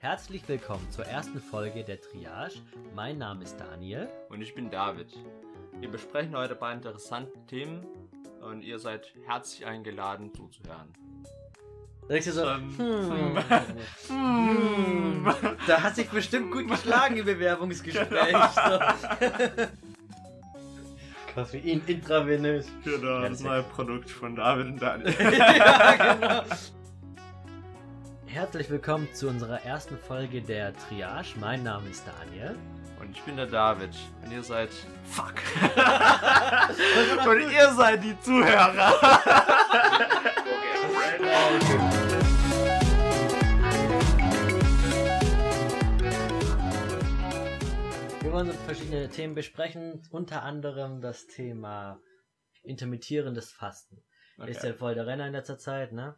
Herzlich willkommen zur ersten Folge der Triage. Mein Name ist Daniel. Und ich bin David. Wir besprechen heute ein paar interessante Themen und ihr seid herzlich eingeladen zuzuhören. Sagst du so, Ähm, hm, hm. da hast dich bestimmt gut geschlagen im Bewerbungsgespräch. Koffein intravenös. Genau, Ja, das das neue Produkt von David und Daniel. ja, genau. Herzlich willkommen zu unserer ersten Folge der Triage. Mein Name ist Daniel. Und ich bin der David. Und ihr seid. Fuck! und ihr seid die Zuhörer! Wir wollen so verschiedene Themen besprechen, unter anderem das Thema intermittierendes Fasten. Ist ja Okay. voll der Renner in letzter Zeit, ne?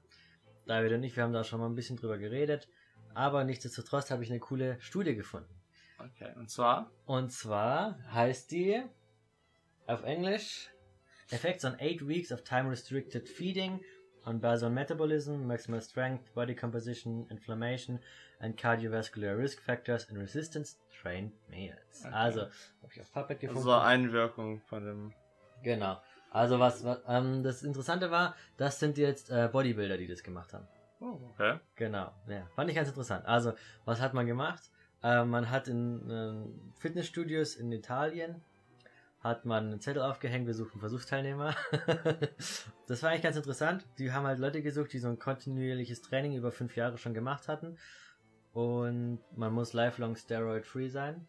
David und ich, wir haben da schon mal ein bisschen drüber geredet. Aber nichtsdestotrotz habe ich eine coole Studie gefunden. okay, und zwar? Und zwar heißt die auf Englisch Effects on 8 Weeks of Time Restricted Feeding on Basal Metabolism, Maximal Strength, Body Composition, Inflammation and Cardiovascular Risk Factors in Resistance Trained Males. Okay. Also, habe ich auf Puppet gefunden. Also Einwirkung von dem. Genau. Also was, was ähm, das Interessante war, das sind jetzt äh, Bodybuilder, die das gemacht haben. Oh, okay. Genau, ja, fand ich ganz interessant. Also, was hat man gemacht? Äh, man hat in ähm, Fitnessstudios in Italien hat man einen Zettel aufgehängt, wir suchen Versuchsteilnehmer. das war eigentlich ganz interessant. Die haben halt Leute gesucht, die so ein kontinuierliches Training über fünf Jahre schon gemacht hatten. Und man muss lifelong steroid-free sein.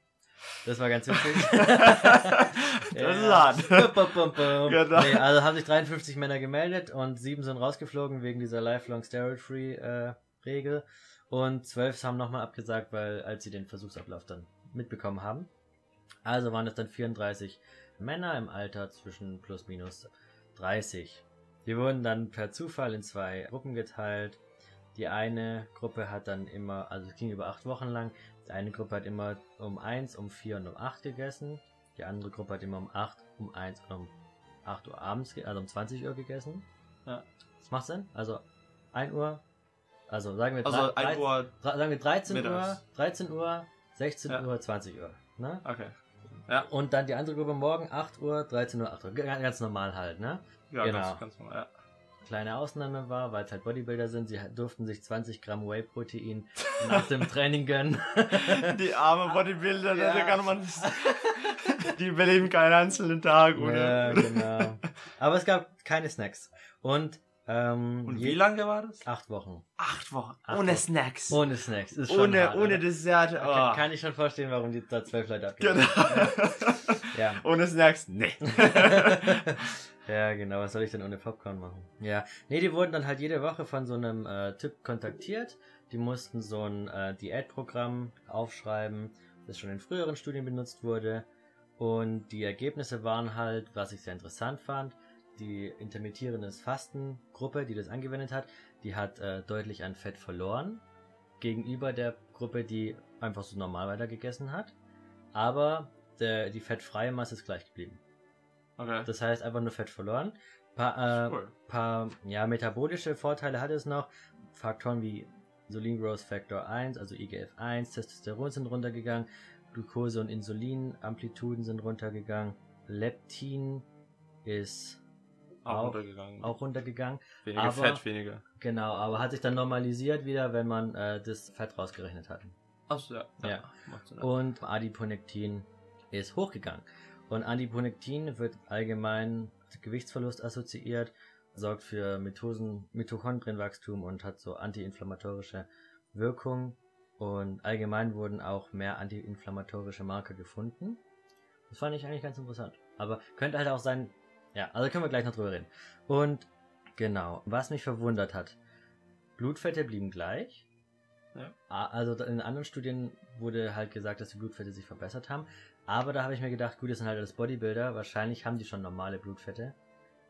Das war ganz witzig. Das ist hart. Bum, bum, bum. Genau. Nee, also haben sich 53 Männer gemeldet und sieben sind rausgeflogen wegen dieser Lifelong Steroid-Free äh, Regel. Und zwölf haben nochmal abgesagt, weil als sie den Versuchsablauf dann mitbekommen haben. Also waren es dann 34 Männer im Alter zwischen plus minus 30. Die wurden dann per Zufall in zwei Gruppen geteilt. Die eine Gruppe hat dann immer, also es ging über acht Wochen lang, eine Gruppe hat immer um eins, um vier und um acht gegessen. Die andere Gruppe hat immer um 8, um 1 und um 8 Uhr abends, also um 20 Uhr gegessen. Ja. Das macht Sinn? Also 1 Uhr, also sagen wir, Also drei- 1 Uhr. sagen wir 13 Uhr, mittags. 13 Uhr, 16 Ja. Uhr, 20 Uhr. Ne? Okay. Und dann die andere Gruppe morgen 8 Uhr, 13 Uhr, 8 Uhr. Ganz normal halt, ne? Ja, Genau. ganz, ganz normal. Ja. Kleine Ausnahme war, weil es halt Bodybuilder sind, sie durften sich 20 Gramm Whey-Protein nach dem Training gönnen. Die armen Bodybuilder, Ja. da kann man. Die überleben keinen einzelnen Tag, ja, oder? genau. Aber es gab keine Snacks. Und, ähm, Und wie lange war das? Acht Wochen. Acht Wochen. Acht ohne Wochen. Snacks. Ohne Snacks. Ist schon ohne, hart, ohne? Dessert. Kann, Oh. kann ich schon verstehen, warum die da zwölf Leute abgeben. Genau. Ja. ohne Snacks? Nee. ja, genau. Was soll ich denn ohne Popcorn machen? Ja. Nee, die wurden dann halt jede Woche von so einem äh, Typ kontaktiert. Die mussten so ein äh, Diätprogramm aufschreiben, das schon in früheren Studien benutzt wurde. Und die Ergebnisse waren halt, was ich sehr interessant fand, die intermittierendes Fastengruppe, die das angewendet hat, die hat äh, deutlich an Fett verloren gegenüber der Gruppe, die einfach so normal weiter gegessen hat. Aber der, die fettfreie Masse ist gleich geblieben. Okay. Das heißt einfach nur Fett verloren. Paar, äh, Cool. paar ja, metabolische Vorteile hat es noch. Faktoren wie Insulin Growth Factor 1, also IGF-1, Testosteron sind runtergegangen, Glucose und Insulinamplituden sind runtergegangen, Leptin ist Auch, auch- runtergegangen. auch runtergegangen. weniger aber- Fett, weniger. Genau, aber hat sich dann normalisiert wieder, wenn man äh, das Fett rausgerechnet hat. Achso, ja. Ja. Sinn. Und Adiponektin ist hochgegangen. Und Adiponektin wird allgemein mit Gewichtsverlust assoziiert, sorgt für Mitosen, Mitochondrienwachstum und hat so antiinflammatorische Wirkung. Und allgemein wurden auch mehr antiinflammatorische Marker gefunden. Das fand ich eigentlich ganz interessant. Aber könnte halt auch sein, ja, also können wir gleich noch drüber reden. Und genau, was mich verwundert hat, Blutfette blieben gleich. Ja. Also in anderen Studien wurde halt gesagt, dass die Blutfette sich verbessert haben. Aber da habe ich mir gedacht, gut, das sind halt alles Bodybuilder. Wahrscheinlich haben die schon normale Blutfette.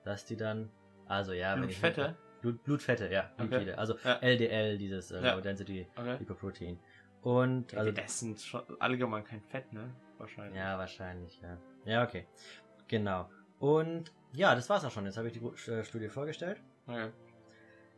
Dass die dann, also ja, wenn ich- Blutfette? Blut, Blutfette, ja, Okay. Also Ja. LDL, dieses äh, Ja. Low Density Okay. Lipoprotein. Und, also, die essen schon allgemein kein Fett, ne? Wahrscheinlich. ja, wahrscheinlich, ja. Ja, okay. Genau. Und ja, das war's auch schon. Jetzt habe ich die äh, Studie vorgestellt. Okay.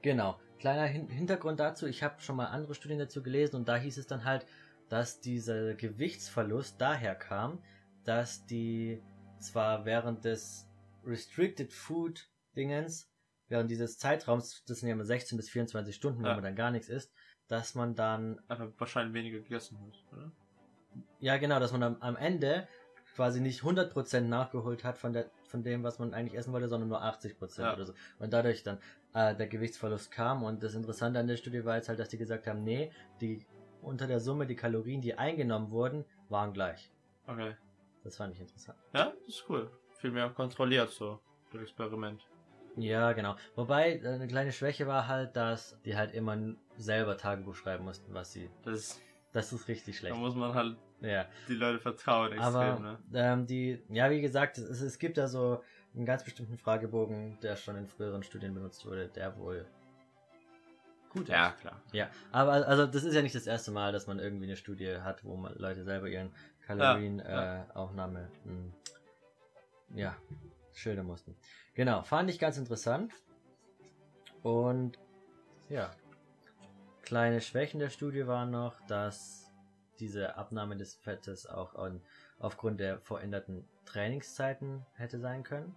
Genau. kleiner Hin Hintergrund dazu, ich habe schon mal andere Studien dazu gelesen und da hieß es dann halt, dass dieser Gewichtsverlust daher kam, dass die zwar während des Restricted Food Dingens, während dieses Zeitraums, das sind ja immer 16 bis 24 Stunden, Ja. wenn man dann gar nichts isst, dass man dann, Einfach wahrscheinlich weniger gegessen hat, oder? ja genau, dass man am, am Ende quasi nicht 100% nachgeholt hat von der von dem, was man eigentlich essen wollte, sondern nur 80% Ja. oder so. Und dadurch dann äh, der Gewichtsverlust kam. Und das Interessante an der Studie war jetzt halt, dass die gesagt haben, nee, die unter der Summe die Kalorien, die eingenommen wurden, waren gleich. Okay. Das fand ich interessant. Ja, das ist cool. Viel mehr kontrolliert so, das Experiment. Ja, genau. Wobei äh, eine kleine Schwäche war halt, dass die halt immer selber Tagebuch schreiben mussten, was sie. Das ist, Das ist richtig da schlecht. muss man halt Ja. die Leute vertrauen extrem, Aber ne? ähm, die, ja, wie gesagt, es, es gibt da so einen ganz bestimmten Fragebogen, der schon in früheren Studien benutzt wurde, der wohl gut ist. Ja, klar. Ja, aber also das ist ja nicht das erste Mal, dass man irgendwie eine Studie hat, wo man Leute selber ihren Kalorienaufnahme Ja, äh, Aufnahme, hm, ja, schildern mussten. Genau, fand ich ganz interessant. Und ja, kleine Schwächen der Studie waren noch, dass diese Abnahme des Fettes auch an, aufgrund der veränderten Trainingszeiten hätte sein können.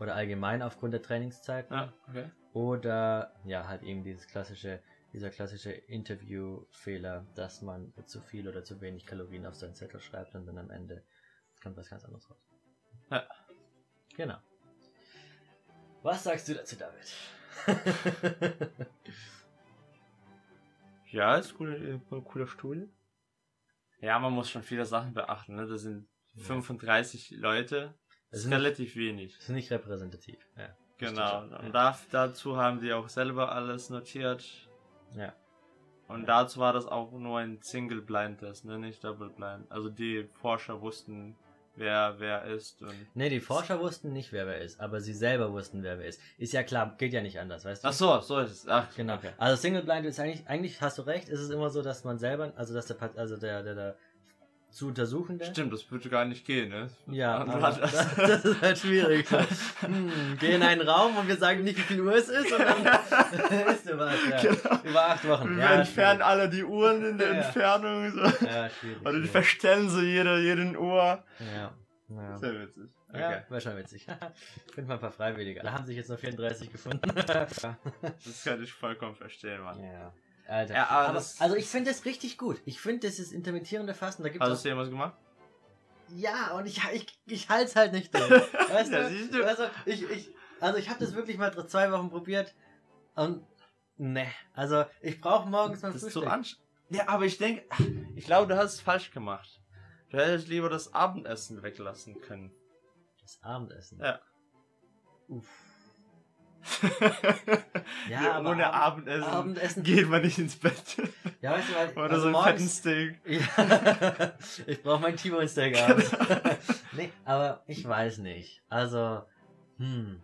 Oder allgemein aufgrund der Trainingszeiten. Ja, okay. Oder ja, halt eben dieses klassische, dieser klassische Interviewfehler, dass man zu viel oder zu wenig Kalorien auf seinen Zettel schreibt und dann am Ende kommt was ganz anderes raus. Ja. Genau. Was sagst du dazu, David? Ja, ist coole, eine coole Studie. Ja, man muss schon viele Sachen beachten, ne? Das sind Ja. 35 Leute. Das ist sind- relativ wenig. Das ist nicht repräsentativ. Ja. Genau. schon, Und ja. da, dazu haben die auch selber alles notiert. Ja. Und dazu war das auch nur ein Single-Blind-Test, ne? Nicht Double-Blind. Also die Forscher wussten, wer wer ist und. Nee, die Forscher wussten nicht, wer wer ist, aber sie selber wussten, wer wer ist. Ist ja klar, geht ja nicht anders, weißt du? Ach so, so ist es. Ach, Genau. Okay. Also Single Blind ist eigentlich, eigentlich hast du recht, ist es immer so, dass man selber, also dass der, also der, der, der zu untersuchende. Stimmt, das würde gar nicht gehen, ne? Ja, das, das ist halt schwierig. Hm, geh in einen Raum und wir sagen nicht, wie viel Uhr es ist und dann ist du was. Ja. Genau. Über acht Wochen. Wir Ja, entfernen alle die Uhren in der Ja. Entfernung. So. schwierig. Ja, schwierig. Oder die schwierig. verstellen so jede, jeden Uhr. Ja. Ja. Sehr witzig. Ja, Okay. wäre schon witzig. Find mal ein paar Freiwillige. Da haben sich jetzt noch 34 gefunden. Das kann ich vollkommen verstehen, Mann. ja. Alter. Ja, aber aber, also ich finde das richtig gut. Ich finde, das ist intermittierende Fasten. Da gibt Hast du irgendwas gemacht? Ja, und ich, ich, ich halte es halt nicht durch. Weißt Ja, du? Also, ich, ich, also ich habe das wirklich mal zwei Wochen probiert und ne, also ich brauche morgens mein Das ist so Frühstück. anstrengend. Ja, aber ich denke, ich glaube, du hast es falsch gemacht. Du hättest lieber das Abendessen weglassen können. das Abendessen. Ja. Uff. Ja, aber ohne Abend- Abendessen, Abendessen. geht man nicht ins Bett. Ja, weißt du, weil, Oder also so ein fetten Steak. ja, ich brauche mein T-Bone Steak abends. Genau. nee, aber ich weiß nicht. Also, hm.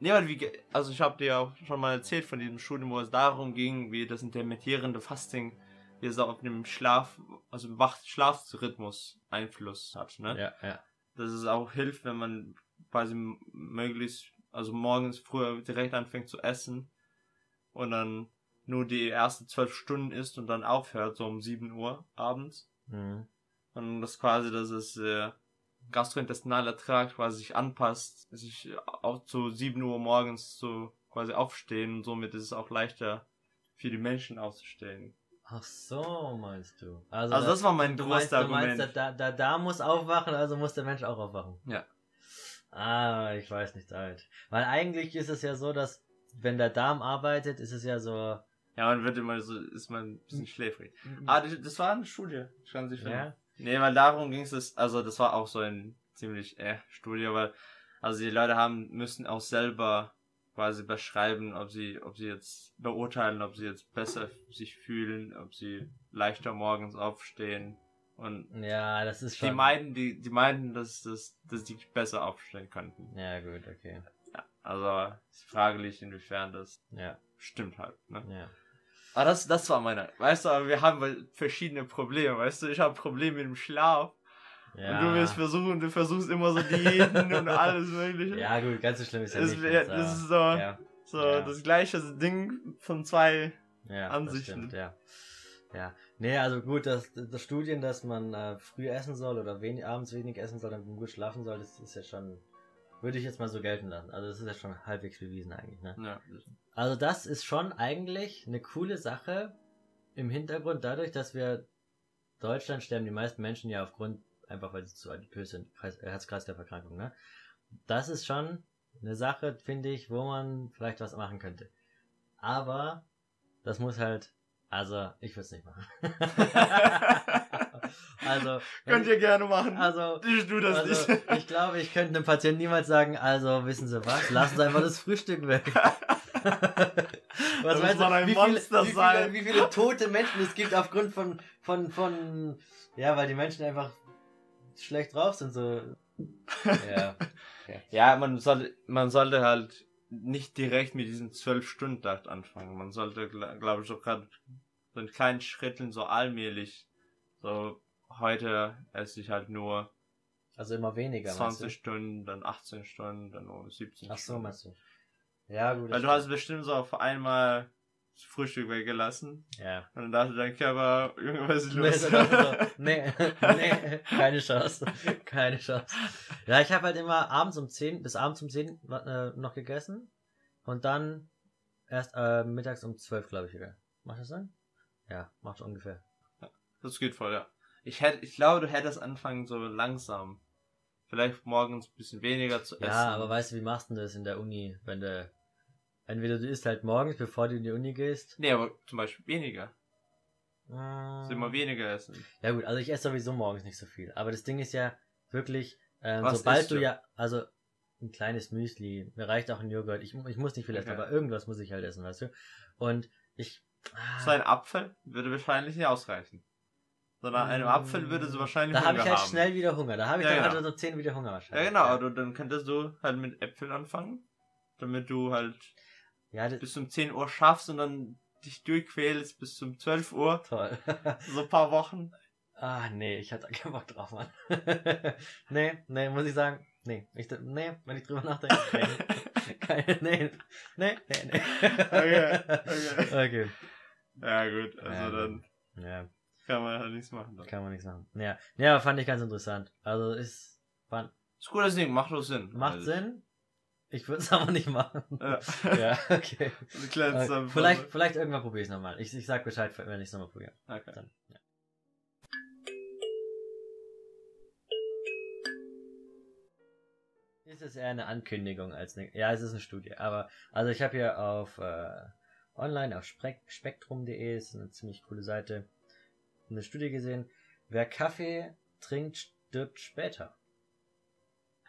Nee, weil wie, also ich habe dir ja auch schon mal erzählt von diesem Studium, wo es darum ging, wie das intermittierende Fasting, wie es auch auf dem Schlaf, also Wach Schlafrhythmus Einfluss hat, ne? Ja, ja. Dass es auch hilft, wenn man quasi möglichst, also morgens früher direkt anfängt zu essen und dann nur die ersten zwölf Stunden isst und dann aufhört, so um 7 Uhr abends. Hm. Und das quasi, dass es äh, gastrointestinale Trakt quasi sich anpasst, sich auch zu 7 Uhr morgens so quasi aufstehen und somit ist es auch leichter für die Menschen aufzustehen. Ach so, meinst du? Also, Also das war mein größtes meinst, du meinst, Argument. da, da, da muss aufwachen, also muss der Mensch auch aufwachen. Ja. Ah, ich weiß nicht halt. Weil eigentlich ist es ja so, dass wenn der Darm arbeitet, ist es ja so. Ja, man wird immer so, ist man ein bisschen schläfrig. Ah, das, war eine Studie. Das kann sich ja. Nee, weil darum ging es, also das war auch so ein ziemlich äh, Studie, weil also die Leute haben müssen auch selber quasi beschreiben, ob sie, ob sie jetzt beurteilen, ob sie jetzt besser sich fühlen, ob sie leichter morgens aufstehen und Ja, das ist schon. die meinten, die, die meinten, dass, dass, dass die besser aufstehen könnten. Ja, gut, okay. Ja, also ist fraglich, inwiefern das Ja, stimmt halt. Ne? ja. Aber das, das war meine. Weißt du, aber wir haben halt verschiedene Probleme. Weißt du, ich habe Probleme mit dem Schlaf. Ja. Und du willst versuchen, du versuchst immer so Diäten und alles mögliche. ja, gut, ganz so schlimm ist ja Das nicht. also, das ist so- Ja. So, Ja. das gleiche Ding von zwei. Ansichten. Das stimmt, ja. Ja. Nee, also gut, dass das Studien, dass man äh, früh essen soll oder wenig, abends wenig essen soll, man gut schlafen soll, das ist ja schon, würde ich jetzt mal so gelten lassen. Also das ist ja schon halbwegs bewiesen eigentlich, ne? Ja. Also das ist schon eigentlich eine coole Sache im Hintergrund, dadurch, dass wir Deutschland sterben die meisten Menschen ja aufgrund, einfach weil sie zu adipös sind, Kreis- Herz-Kreislauf-Erkrankung, ne? Das ist schon eine Sache, finde ich, wo man vielleicht was machen könnte. Aber das muss halt, also ich würde es nicht machen. also, Könnt ihr gerne machen. also ich tu das also, nicht. ich glaube, ich könnte einem Patienten niemals sagen, also wissen Sie was, lassen Sie einfach das Frühstück weg. was muss meinst du, ein wie viele, Monster wie, viele, sein. wie viele tote Menschen es gibt aufgrund von, von, von, ja, weil die Menschen einfach schlecht drauf sind, so. Ja. Ja, man sollte, man sollte halt nicht direkt mit diesem 12-Stunden-Takt anfangen. Man sollte, glaube ich, so gerade so in kleinen Schritten so allmählich, so heute esse ich halt nur Also immer weniger, 20 meinst Stunden, dann 18 Stunden, dann nur 17 du? Ach so, Stunden. meinst du. Ja, gut. Weil das du hast bestimmt so auf einmal das Frühstück weggelassen. Ja. und dann dachte dein Körper, Junge, was ist los? nee, nee, keine Chance. Keine Chance. Ja, ich habe halt immer abends um 10, bis abends um 10 äh, noch gegessen und dann erst äh, mittags um 12, glaube ich, wieder. Macht das Sinn? Ja, macht ungefähr. Das geht voll, ja. Ich hätte, ich glaube, du hättest anfangen so langsam. Vielleicht morgens ein bisschen weniger zu essen. Ja, aber weißt du, wie machst du das in der Uni, wenn du entweder du isst halt morgens, bevor du in die Uni gehst. Nee, aber zum Beispiel weniger. Mm. Immer weniger essen. Ja gut, also ich esse sowieso morgens nicht so viel. Aber das Ding ist ja wirklich, ähm, sobald du du? ja, also ein kleines Müsli, mir reicht auch ein Joghurt. Ich, ich muss nicht viel essen, Okay. aber irgendwas muss ich halt essen, weißt du? Und ich. ah, So ein Apfel würde wahrscheinlich nicht ausreichen. Sondern einem Apfel würde sie wahrscheinlich Da habe ich halt haben. schnell wieder Hunger. Da habe ich Ja, dann genau. halt so 10 wieder Hunger Ja, wahrscheinlich. genau, aber dann könntest du halt mit Äpfeln anfangen, damit du halt Ja, das bis um 10 Uhr schaffst und dann dich durchquälst bis zum 12 Uhr. toll. So ein paar Wochen. ah, nee, ich hatte keinen Bock drauf, Mann. nee, nee, muss ich sagen. Nee, ich, nee, wenn ich drüber nachdenke. Nee, keine, nee, nee, nee, nee. Okay, okay. okay. Ja, gut, also Ja, dann Ja. kann man halt nichts machen. Dann. Kann man nichts machen. Ja, ja, fand ich ganz interessant. Also ist fand, Ist ein gutes Ding, macht doch Sinn. macht Also, Sinn. Ich würde es aber nicht machen. Ja. ja okay. Eine kleine okay. Vielleicht, vielleicht irgendwann probiere ich es nochmal. Ich, ich sag Bescheid, wenn ich es nochmal probiere. Okay. Dann, ja. Ist es eher eine Ankündigung als eine. Ja, es ist eine Studie. Aber also ich habe hier auf äh, online auf spektrum.de ist eine ziemlich coole Seite eine Studie gesehen. Wer Kaffee trinkt, stirbt später.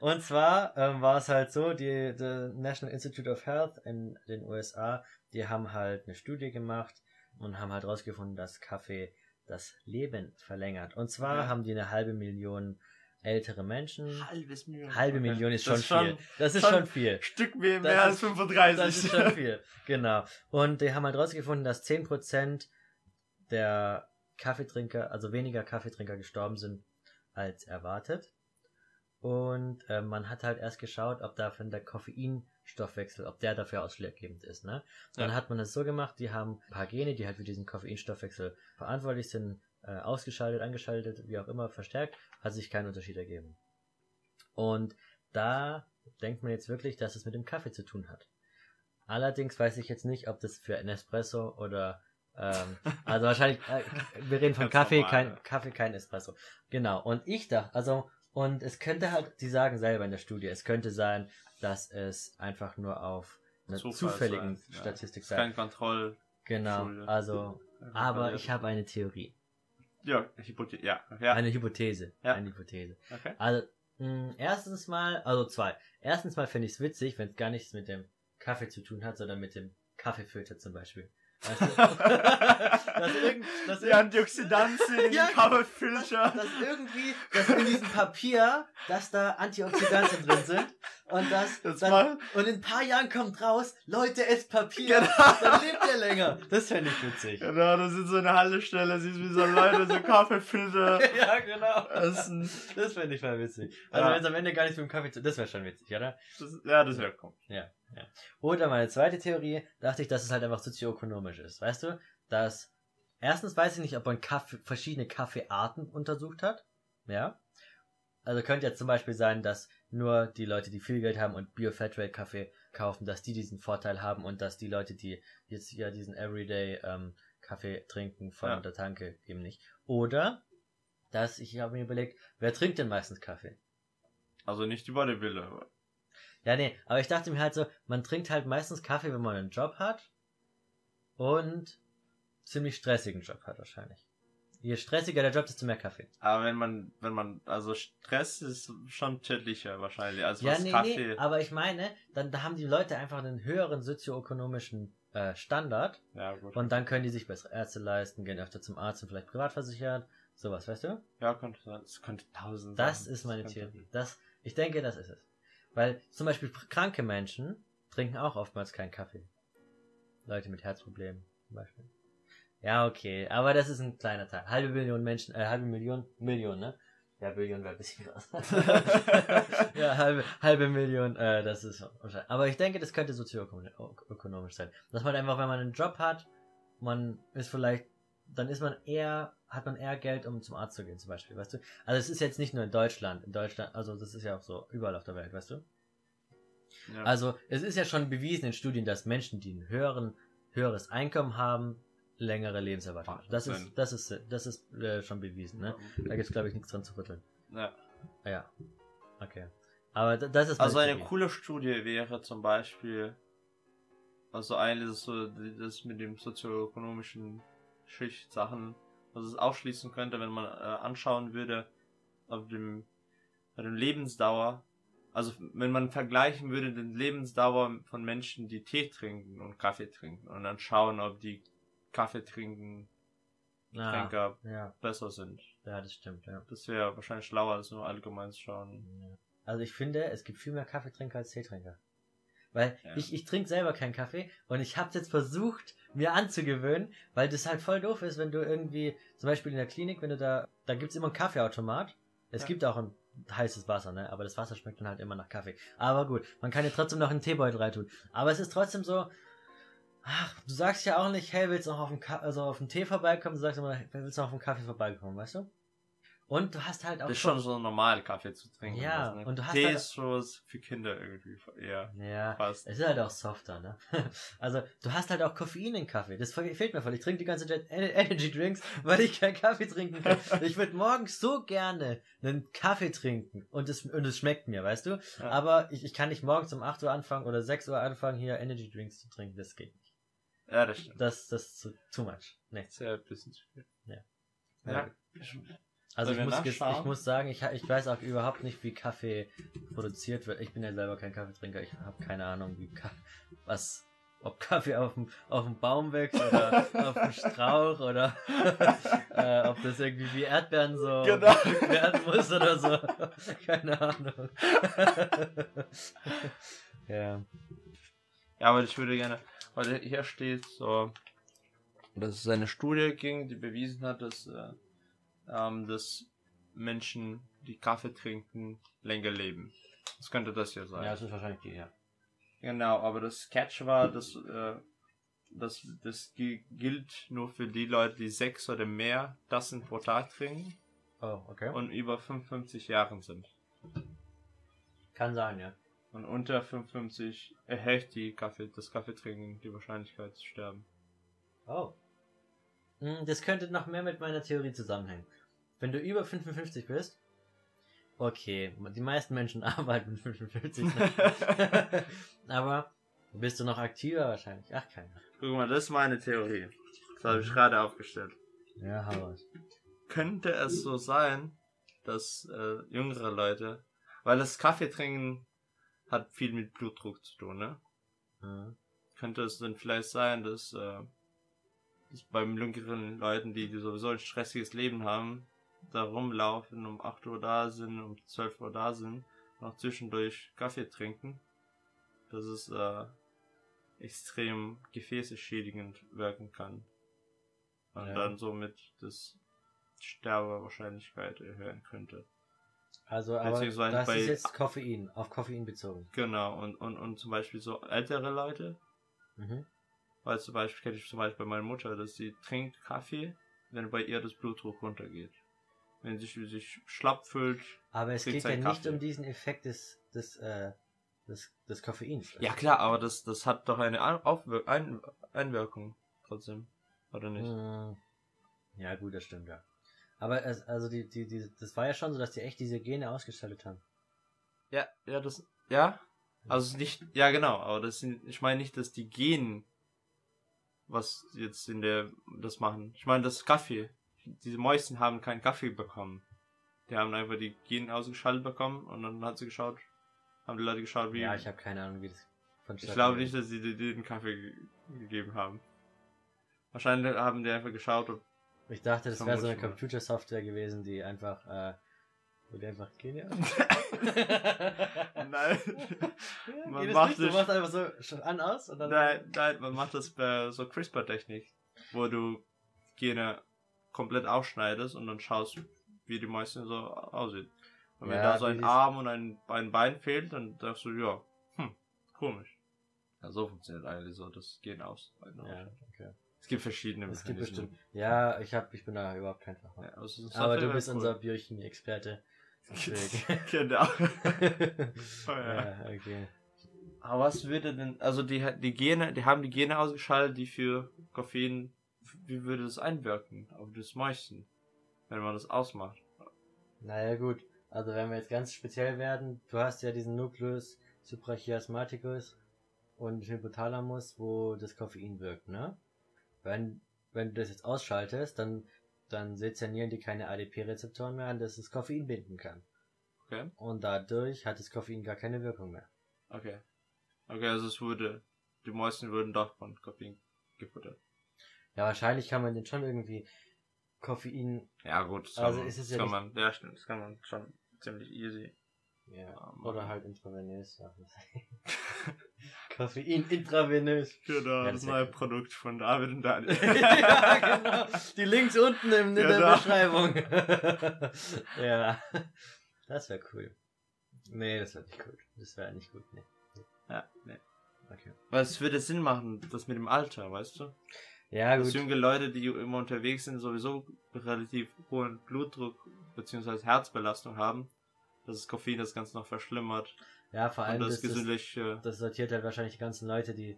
Und zwar ähm, war es halt so, die, die National Institute of Health in den USA, die haben halt eine Studie gemacht und haben halt rausgefunden, dass Kaffee das Leben verlängert. Und zwar Ja. haben die eine halbe Million ältere Menschen. Halbes Million. Halbe. Million ist Das schon viel. Das ist schon schon viel. Stück mehr, Das mehr als ist- 35. Das ist schon viel. Genau. Und die haben halt rausgefunden, dass 10% der Kaffeetrinker, also weniger Kaffeetrinker gestorben sind als erwartet. Und äh, man hat halt erst geschaut, ob davon der Koffeinstoffwechsel, ob der dafür ausschlaggebend ist. Ne? Dann Ja. hat man es so gemacht, die haben ein paar Gene, die halt für diesen Koffeinstoffwechsel verantwortlich sind, äh, ausgeschaltet, angeschaltet, wie auch immer, verstärkt, hat sich kein Unterschied ergeben. Und da denkt man jetzt wirklich, dass es mit dem Kaffee zu tun hat. Allerdings weiß ich jetzt nicht, ob das für ein Espresso oder ähm, also wahrscheinlich, äh, wir reden von Kaffee, normal, kein ja. Kaffee, kein Espresso. Genau. Und ich dachte, also und es könnte halt, die sagen selber in der Studie, es könnte sein, dass es einfach nur auf einer Zufall zufälligen sein, ja. Statistik ist sei. kein Kontroll. Genau. Schule. Also, aber ich habe eine Theorie, Ja, Hypothese. Ja, ja. eine Hypothese, Ja. eine Hypothese. Okay. Also, mh, erstens mal, also zwei. Erstens mal finde ich es witzig, wenn es gar nichts mit dem Kaffee zu tun hat, sondern mit dem Kaffeefilter zum Beispiel. Weißt du? dass irgend, dass Die Antioxidantien in Ja, den Coverfilter. dass irgendwie, dass in diesem Papier, dass da Antioxidantien drin sind Und das, Das dann, und in ein paar Jahren kommt raus, Leute, esst Papier, Genau. dann lebt ihr länger. Das fände ich witzig. Genau, das ist so eine Haltestelle, siehst wie so Leute so Kaffeefilter ja, genau. essen. Das fände ich mal witzig. Also Ja. wenn es am Ende gar nichts mit dem Kaffee zu... Das wäre schon witzig, oder? Das, ja, das wäre cool. Ja, ja. Oder meine zweite Theorie, dachte ich, dass es halt einfach sozioökonomisch ist. Weißt du, dass erstens weiß ich nicht, ob man Kaffee, verschiedene Kaffeearten untersucht hat. Ja. Also könnte jetzt zum Beispiel sein, dass nur die Leute, die viel Geld haben und Bio-Fairtrade Kaffee kaufen, dass die diesen Vorteil haben und dass die Leute, die jetzt ja diesen Everyday ähm, Kaffee trinken von Ja. der Tanke eben nicht. Oder dass ich habe mir überlegt, wer trinkt denn meistens Kaffee? Also nicht über die Wille. Ja, nee, aber ich dachte mir halt so, man trinkt halt meistens Kaffee, wenn man einen Job hat und ziemlich stressigen Job hat wahrscheinlich. Je stressiger der Job, desto mehr Kaffee. Aber wenn man, wenn man, also Stress ist schon schädlicher wahrscheinlich als ja, was nee, Kaffee. nee, aber ich meine, dann da haben die Leute einfach einen höheren sozioökonomischen äh, Standard Ja, gut. und dann können die sich bessere Ärzte leisten, gehen öfter zum Arzt und vielleicht privat versichert, sowas, weißt du? ja, könnte sein. Es könnte tausend Das sein. ist meine Theorie. Das, ich denke, das ist es. Weil zum Beispiel kranke Menschen trinken auch oftmals keinen Kaffee. Leute mit Herzproblemen zum Beispiel. Ja, okay, aber das ist ein kleiner Teil. Halbe Million Menschen, äh, halbe Million, Million, ne? Ja, Billion wäre ein bisschen krass. ja, halbe, halbe Million, äh, das ist wahrscheinlich. Aber ich denke, das könnte sozioökonomisch sein. Dass man einfach, wenn man einen Job hat, man ist vielleicht, dann ist man eher, hat man eher Geld, um zum Arzt zu gehen, zum Beispiel, weißt du? Also es ist jetzt nicht nur in Deutschland, in Deutschland, also das ist ja auch so überall auf der Welt, weißt du? Ja. Also es ist ja schon bewiesen in Studien, dass Menschen, die ein höheren, höheres Einkommen haben, längere Lebenserwartung haben. Das ist, das ist, das ist äh, schon bewiesen, ne? Da gibt's glaube ich nichts dran zu rütteln. ja. Ja. Okay. Aber da- das ist Also eine Theorie. coole Studie wäre zum Beispiel, also eine ist so das mit dem sozioökonomischen Schichtsachen, was es ausschließen könnte, wenn man äh, anschauen würde, auf dem, bei dem Lebensdauer, also wenn man vergleichen würde den Lebensdauer von Menschen, die Tee trinken und Kaffee trinken und dann schauen, ob die Kaffee trinken Ah, Trinker ja, besser sind. ja, das stimmt, ja. Das wäre wahrscheinlich schlauer, als nur allgemein zu schauen. Ja. Also ich finde, es gibt viel mehr Kaffeetrinker als Teetrinker. Weil Ja. ich, ich trinke selber keinen Kaffee und ich habe jetzt versucht, mir anzugewöhnen, weil das halt voll doof ist, wenn du irgendwie, zum Beispiel in der Klinik, wenn du da, da gibt's immer einen Kaffeeautomat. Es Ja. gibt auch ein heißes Wasser, ne? Aber das Wasser schmeckt dann halt immer nach Kaffee. Aber gut, man kann ja trotzdem noch einen Teebeutel reintun. Aber es ist trotzdem so, ach, du sagst ja auch nicht, hey, willst du noch auf den, Ka also auf den Tee vorbeikommen? Du sagst immer, hey, willst du noch auf den Kaffee vorbeikommen, weißt du? Und du hast halt auch Das ist schon so normal, Kaffee zu trinken. Ja, also, ne? und du hast Tee halt- ist so für Kinder irgendwie eher Ja, fast. es ist halt auch softer, ne? Also, du hast halt auch Koffein in Kaffee. Das fe- fehlt mir voll. Ich trinke die ganze Zeit En- Energy Drinks, weil ich keinen Kaffee trinken kann. Ich würde morgens so gerne einen Kaffee trinken und es, und es schmeckt mir, weißt du? Ja. Aber ich, ich kann nicht morgens um 8 Uhr anfangen oder 6 Uhr anfangen, hier Energy Drinks zu trinken. Das geht nicht. Ja, das stimmt. Das, das ist zu, too much. Nee. Sehr ein bisschen zu viel. Ja. Ja. Also ich muss, ich muss sagen, ich, ich weiß auch überhaupt nicht, wie Kaffee produziert wird. Ich bin ja selber kein Kaffeetrinker. Ich habe keine Ahnung, wie Ka was, ob Kaffee auf dem, auf dem Baum wächst oder auf dem Strauch oder äh, ob das irgendwie wie Erdbeeren so Genau. werden muss oder so. keine Ahnung. ja. Ja, aber ich würde gerne, weil hier steht so, dass es eine Studie ging, die bewiesen hat, dass, äh, ähm, dass Menschen, die Kaffee trinken, länger leben. Das könnte das hier sein. ja, das ist wahrscheinlich die, ja. Genau, aber das Catch war, dass äh, das, das gi- gilt nur für die Leute, die sechs oder mehr Tassen pro Tag trinken Oh, okay. und über 55 Jahren sind. Kann sein, ja. Und unter 55 erhöht die Kaffee, das Kaffeetrinken die Wahrscheinlichkeit zu sterben. Oh. Hm, Das könnte noch mehr mit meiner Theorie zusammenhängen. Wenn du über 55 bist, okay, die meisten Menschen arbeiten mit 55, ne? aber bist du noch aktiver wahrscheinlich? Ach, keine Ahnung. Guck mal, das ist meine Theorie. Das habe ich gerade aufgestellt. Ja, hau raus. Könnte es so sein, dass äh, jüngere Leute, weil das Kaffeetrinken hat viel mit Blutdruck zu tun, ne? Mhm. könnte es dann vielleicht sein, dass, äh, dass beim jüngeren Leuten, die sowieso ein stressiges Leben haben, da rumlaufen, um 8 Uhr da sind, um 12 Uhr da sind noch zwischendurch Kaffee trinken, dass es äh, extrem gefäßeschädigend wirken kann. Und Ja. dann somit das Sterbewahrscheinlichkeit erhöhen könnte. Also, aber das ist jetzt Koffein, auf Koffein bezogen. Genau, und, und, und zum Beispiel so ältere Leute, Mhm. weil zum Beispiel kenne ich zum Beispiel bei meiner Mutter, dass sie trinkt Kaffee, wenn bei ihr das Blutdruck runtergeht. Wenn sich, sich schlapp fühlt. Aber es geht ja seinen nicht Kaffee. um diesen Effekt des, des, äh, des, des Koffeins. Ja klar, aber das, das hat doch eine Aufwir Ein Einwirkung trotzdem. Oder nicht? Hm. Ja, gut, das stimmt, ja. Aber es, also die, die, die, das war ja schon so, dass die echt diese Gene ausgeschaltet haben. Ja, ja, das. Ja? Also nicht. Ja, genau, aber das sind. Ich meine nicht, dass die Genen was jetzt in der das machen. Ich meine das Kaffee. Diese Mäuschen haben keinen Kaffee bekommen. Die haben einfach die Gene ausgeschaltet bekommen und dann hat sie geschaut, haben die Leute geschaut, wie. Ja, ich habe keine Ahnung, wie das von ich glaube nicht, dass sie dir den Kaffee ge gegeben haben. Wahrscheinlich haben die einfach geschaut, ob. Ich dachte, das wäre so eine. Computersoftware gewesen, die einfach, äh, wo die einfach Gene Nein. Ja, Man macht nicht? Du sich- machst einfach so schon an, aus und dann. Nein, nein, man macht das bei so CRISPR-Technik, wo du Gene komplett ausschneidest und dann schaust, wie die Mäuschen so aussieht. Und wenn Ja, da so ein Arm und ein, ein Bein fehlt, dann sagst du, ja, hm, komisch. Ja, so funktioniert eigentlich so das Gen aus. Ja, okay. Es gibt verschiedene Es gibt bestimmt. Ja, ich hab, ich bin da überhaupt kein Fachmann. Ja, also Aber du bist Fall unser Biochemie-Experte. Genau. ja, ja. okay. Aber was würde denn, also die, die Gene, die haben die Gene ausgeschaltet, die für Koffein, wie würde das einwirken auf das Mäuschen, wenn man das ausmacht? Naja, gut. Also, wenn wir jetzt ganz speziell werden, du hast ja diesen Nucleus suprachiasmaticus und Hypothalamus, wo das Koffein wirkt, ne? Wenn, wenn du das jetzt ausschaltest, dann, dann sezernieren die keine ADP-Rezeptoren mehr an, dass das Koffein binden kann. Okay. Und dadurch hat das Koffein gar keine Wirkung mehr. Okay. Okay, also es würde, die Mäuschen würden doch von Koffein gefuttert. Ja, wahrscheinlich kann man den schon irgendwie Koffein, Ja gut, das Also kann, man, ist es das ja kann nicht- man, ja stimmt, das kann man schon ziemlich easy. ja, Ja, oder halt intravenös. Ja. Koffein intravenös. Genau, Ja, das neue wär- Produkt von David und Daniel. ja, genau. Die Links unten in, in der Genau. Beschreibung. ja. Das wäre cool. Nee, das wäre nicht cool. Das wäre nicht gut, nee. Ja, nee. Okay. Weil es würde Sinn machen, das mit dem Alter, weißt du? Ja, Dass gut. junge Leute, die immer unterwegs sind, sowieso relativ hohen Blutdruck bzw. Herzbelastung haben, dass das Koffein das Ganze noch verschlimmert Ja, vor und allem das das, äh, das sortiert halt wahrscheinlich die ganzen Leute, die,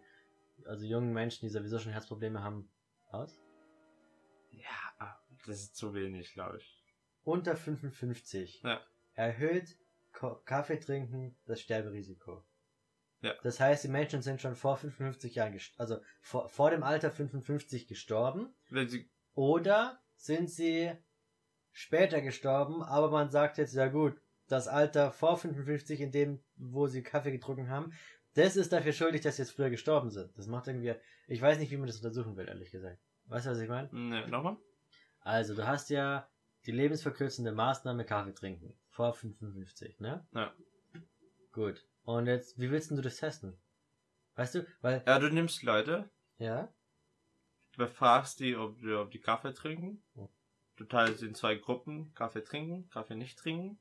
also jungen Menschen, die sowieso schon Herzprobleme haben, aus. ja, das ist zu wenig, glaube ich. Unter 55 Ja. erhöht Kaffee trinken das Sterberisiko. Ja. Das heißt, die Menschen sind schon vor 55 Jahren, also vor, vor dem Alter 55 gestorben. Wenn sie, Oder sind sie später gestorben, aber man sagt jetzt, ja gut, das Alter vor 55, in dem, wo sie Kaffee getrunken haben, das ist dafür schuldig, dass sie jetzt früher gestorben sind. Das macht irgendwie, ich weiß nicht, wie man das untersuchen will, ehrlich gesagt. Weißt du, was ich meine? ne, nochmal? Also, du hast ja die lebensverkürzende Maßnahme Kaffee trinken. Vor 55, ne? Ja. Gut. Und jetzt, wie willst denn du das testen? Weißt du, weil, Ja, du nimmst Leute, ja, du befragst die, ob, die- ob die Kaffee trinken. Ja. Du teilst sie in zwei Gruppen, Kaffee trinken, Kaffee nicht trinken.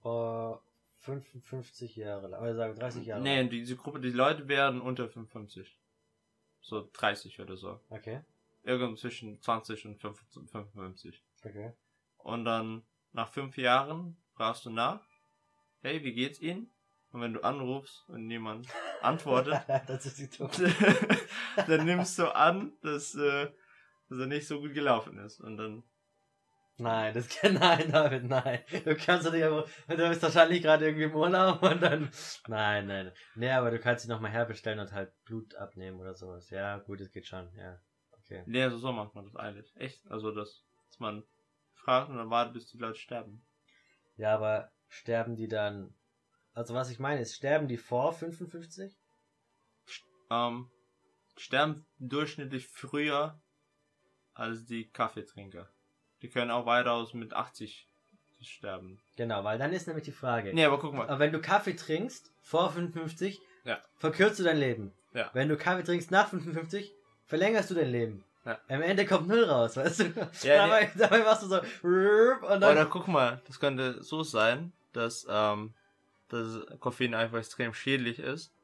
vor 55 Jahre lang, oder sagen wir 30 Jahre Nee, lang. diese Gruppe, die Leute werden unter 55. So 30 oder so. Okay, Irgendwo zwischen 20 und 55. okay. Und dann nach fünf Jahren fragst du nach, hey, wie geht's Ihnen? Und wenn du anrufst und niemand antwortet, das dann nimmst du an, dass, äh, dass er nicht so gut gelaufen ist. Und dann, Nein, das kann, nein, David, nein. Du kannst doch nicht, einfach- du bist wahrscheinlich gerade irgendwie im Urlaub und dann, nein, nein. Nee, aber du kannst sie nochmal herbestellen und halt Blut abnehmen oder sowas. Ja, gut, das geht schon, ja. Okay. nee, also so macht man das eigentlich. Echt. Also, dass, dass man fragt und dann wartet, bis die Leute sterben. Ja, aber sterben die dann, also was ich meine ist, sterben die vor 55? Ähm, sterben durchschnittlich früher als die Kaffeetrinker. Die können auch weitaus mit 80 die sterben. Genau, weil dann ist nämlich die Frage. Nee, aber guck mal. Aber wenn du Kaffee trinkst vor 55, Ja. verkürzt du dein Leben. Ja. Wenn du Kaffee trinkst nach 55, verlängerst du dein Leben. Ja. Am Ende kommt null raus, weißt du? Ja, dabei, dabei machst du so und dann Oder guck mal, das könnte so sein, dass, ähm, dass Koffein einfach extrem schädlich ist.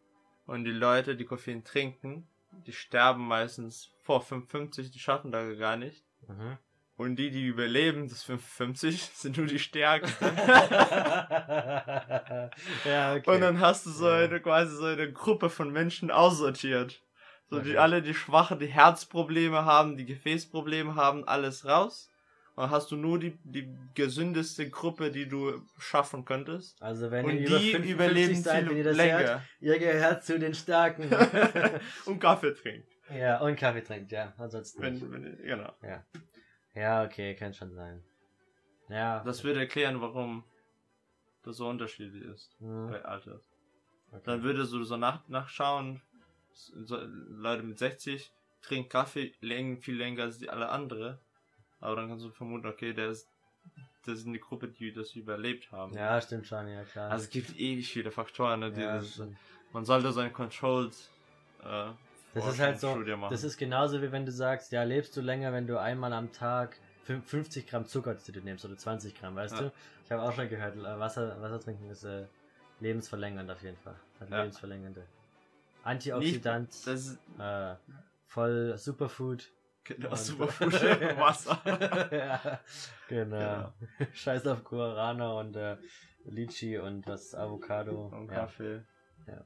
Und die Leute, die Koffein trinken, die sterben meistens vor 55, die schaffen da gar nicht. Mhm. Und die, die überleben, das 55, sind nur die Stärksten. ja, okay. Und dann hast du so eine, quasi so eine Gruppe von Menschen aussortiert. So, die Okay. alle, die Schwache, die Herzprobleme haben, die Gefäßprobleme haben, alles raus. Und hast du nur die, die gesündeste Gruppe, die du schaffen könntest. also wenn Und ihr über die 55 überleben seid, wenn ihr das länger. hört, ihr gehört zu den Starken. und Kaffee trinkt. ja, und Kaffee trinkt, ja. Ansonsten. Wenn, wenn, genau. Ja, okay, kann schon sein. Ja. Das würde erklären, warum das so unterschiedlich ist Mhm. bei Alter. Okay. Dann würdest du so nach, nachschauen, so, Leute mit 60 trinken Kaffee läng, viel länger als die alle andere. Aber dann kannst du vermuten, okay, der ist, das ist eine Gruppe, die das überlebt haben. Ja, stimmt schon, ja klar. Also es gibt ewig viele Faktoren, ne, die ja, das, man sollte so ein Controlled äh, Das ist halt so, das ist genauso wie wenn du sagst, ja, lebst du länger, wenn du einmal am Tag fün- 50 Gramm Zucker zu dir nimmst oder 20 Gramm, weißt Ja. du? Ich habe auch schon gehört, äh, Wasser, Wasser trinken ist äh, lebensverlängernd auf jeden Fall. Hat Ja. lebensverlängernde. Antioxidant, das ist äh, voll Superfood. Genau, super Fusch, Wasser. ja, genau. Scheiß auf Guarana und äh, Lychee und das Avocado. Und ja, Kaffee. Ja.